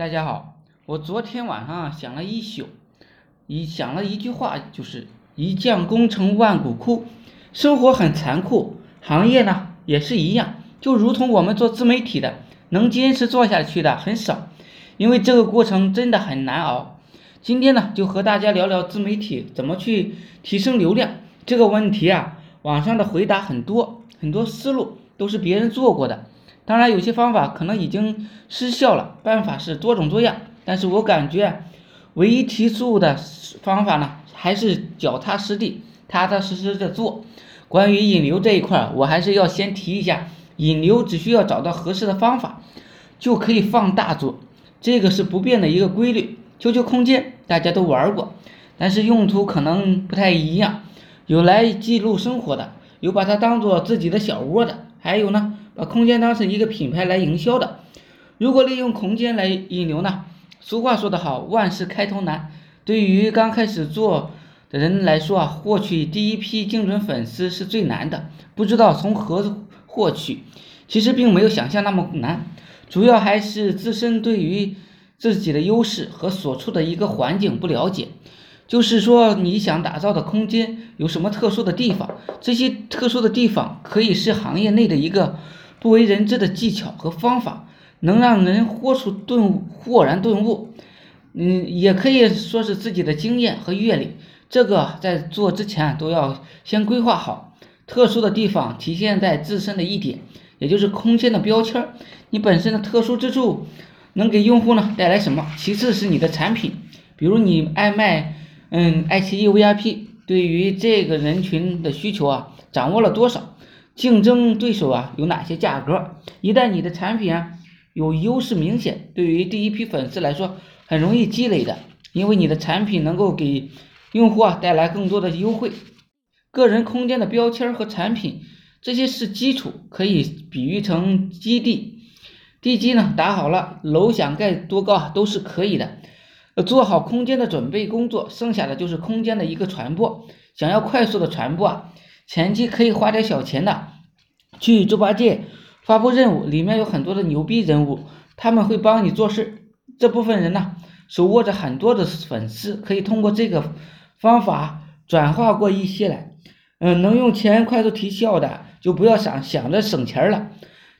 大家好，我昨天晚上想了一宿，一想了一句话，就是一将功成万骨枯。生活很残酷，行业呢也是一样，就如同我们做自媒体的，能坚持做下去的很少，因为这个过程真的很难熬。今天呢，就和大家聊聊自媒体怎么去提升流量这个问题啊。网上的回答很多，很多思路都是别人做过的。当然，有些方法可能已经失效了，办法是多种多样。但是我感觉，唯一提速的方法呢，还是脚踏实地、踏踏实实的做。关于引流这一块，我还是要先提一下，引流只需要找到合适的方法，就可以放大做，这个是不变的一个规律。QQ 空间大家都玩过，但是用途可能不太一样，有来记录生活的，有把它当做自己的小窝的，还有呢。把空间当成一个品牌来营销的，如果利用空间来引流呢？俗话说得好，万事开头难。对于刚开始做的人来说啊，获取第一批精准粉丝是最难的，不知道从何获取。其实并没有想象那么难，主要还是自身对于自己的优势和所处的一个环境不了解。就是说，你想打造的空间有什么特殊的地方？这些特殊的地方可以是行业内的一个。不为人知的技巧和方法，能让人豁出顿豁然顿悟。嗯，也可以说是自己的经验和阅历。这个在做之前都要先规划好。特殊的地方体现在自身的一点，也就是空间的标签。你本身的特殊之处能给用户呢带来什么？其次是你的产品，比如你爱卖嗯爱奇艺 VIP，对于这个人群的需求啊，掌握了多少？竞争对手啊有哪些价格？一旦你的产品啊有优势明显，对于第一批粉丝来说很容易积累的，因为你的产品能够给用户啊带来更多的优惠。个人空间的标签和产品，这些是基础，可以比喻成基地。地基呢打好了，楼想盖多高啊都是可以的。做好空间的准备工作，剩下的就是空间的一个传播。想要快速的传播啊。前期可以花点小钱的，去猪八戒发布任务，里面有很多的牛逼人物，他们会帮你做事。这部分人呢，手握着很多的粉丝，可以通过这个方法转化过一些来。嗯，能用钱快速提效的，就不要想想着省钱了。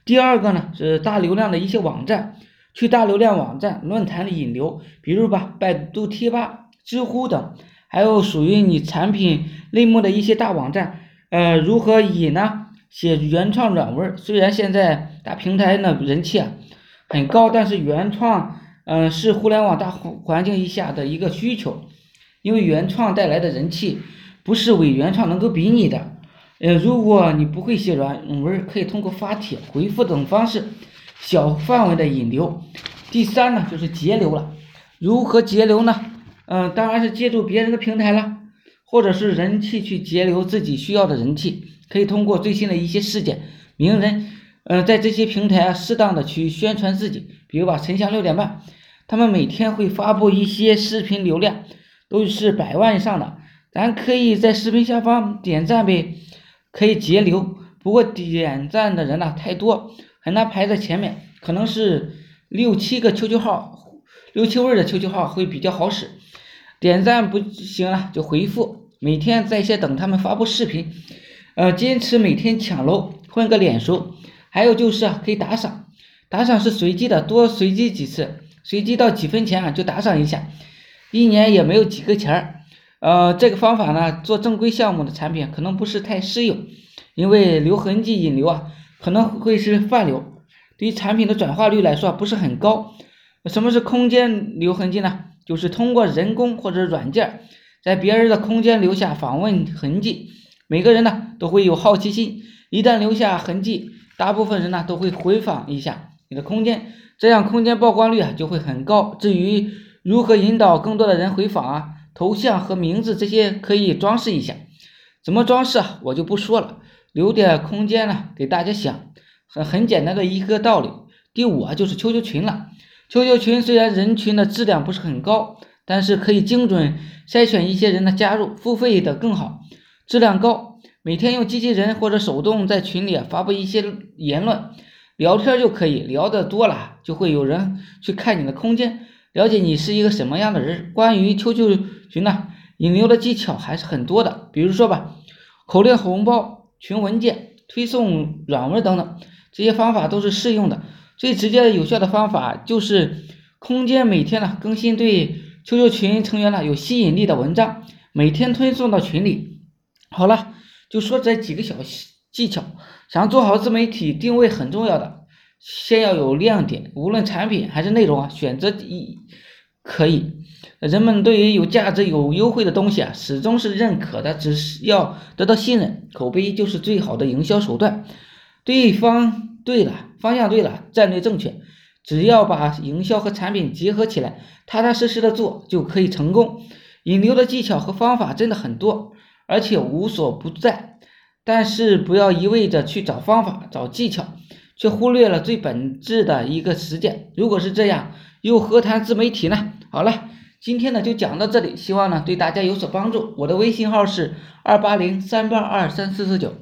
第二个呢，是大流量的一些网站，去大流量网站、论坛里引流，比如吧，百度贴吧、知乎等，还有属于你产品类目的一些大网站。呃，如何引呢？写原创软文，虽然现在大平台呢人气啊很高，但是原创，嗯，是互联网大环境一下的一个需求，因为原创带来的人气不是伪原创能够比拟的。呃，如果你不会写软文，可以通过发帖、回复等方式小范围的引流。第三呢，就是节流了。如何节流呢？嗯，当然是借助别人的平台了。或者是人气去截留自己需要的人气，可以通过最新的一些事件、名人，嗯，在这些平台啊，适当的去宣传自己。比如吧，陈翔六点半，他们每天会发布一些视频，流量都是百万以上的，咱可以在视频下方点赞呗，可以截流。不过点赞的人呢太多，很难排在前面，可能是六七个 QQ 号，六七位的 QQ 号会比较好使。点赞不行了就回复，每天在线等他们发布视频，呃，坚持每天抢楼混个脸熟，还有就是啊，可以打赏，打赏是随机的，多随机几次，随机到几分钱啊就打赏一下，一年也没有几个钱儿，呃，这个方法呢，做正规项目的产品可能不是太适用，因为留痕迹引流啊，可能会是泛流，对于产品的转化率来说不是很高。什么是空间留痕迹呢？就是通过人工或者软件，在别人的空间留下访问痕迹。每个人呢都会有好奇心，一旦留下痕迹，大部分人呢都会回访一下你的空间，这样空间曝光率啊就会很高。至于如何引导更多的人回访啊，头像和名字这些可以装饰一下。怎么装饰啊，我就不说了，留点空间呢给大家想，很很简单的一个道理。第五啊就是 QQ 群了。QQ 群虽然人群的质量不是很高，但是可以精准筛选一些人的加入，付费的更好，质量高。每天用机器人或者手动在群里发布一些言论，聊天就可以，聊得多了就会有人去看你的空间，了解你是一个什么样的人。关于 QQ 群呢，引流的技巧还是很多的，比如说吧，口令红包、群文件、推送软文等等，这些方法都是适用的。最直接有效的方法就是空间每天呢更新对 QQ 群成员呢有吸引力的文章，每天推送到群里。好了，就说这几个小技巧，想做好自媒体定位很重要的，先要有亮点，无论产品还是内容啊，选择一可以。人们对于有价值、有优惠的东西啊，始终是认可的，只是要得到信任，口碑就是最好的营销手段。对方对了。方向对了，战略正确，只要把营销和产品结合起来，踏踏实实的做就可以成功。引流的技巧和方法真的很多，而且无所不在。但是不要一味着去找方法、找技巧，却忽略了最本质的一个实践。如果是这样，又何谈自媒体呢？好了，今天呢就讲到这里，希望呢对大家有所帮助。我的微信号是二八零三八二三四四九。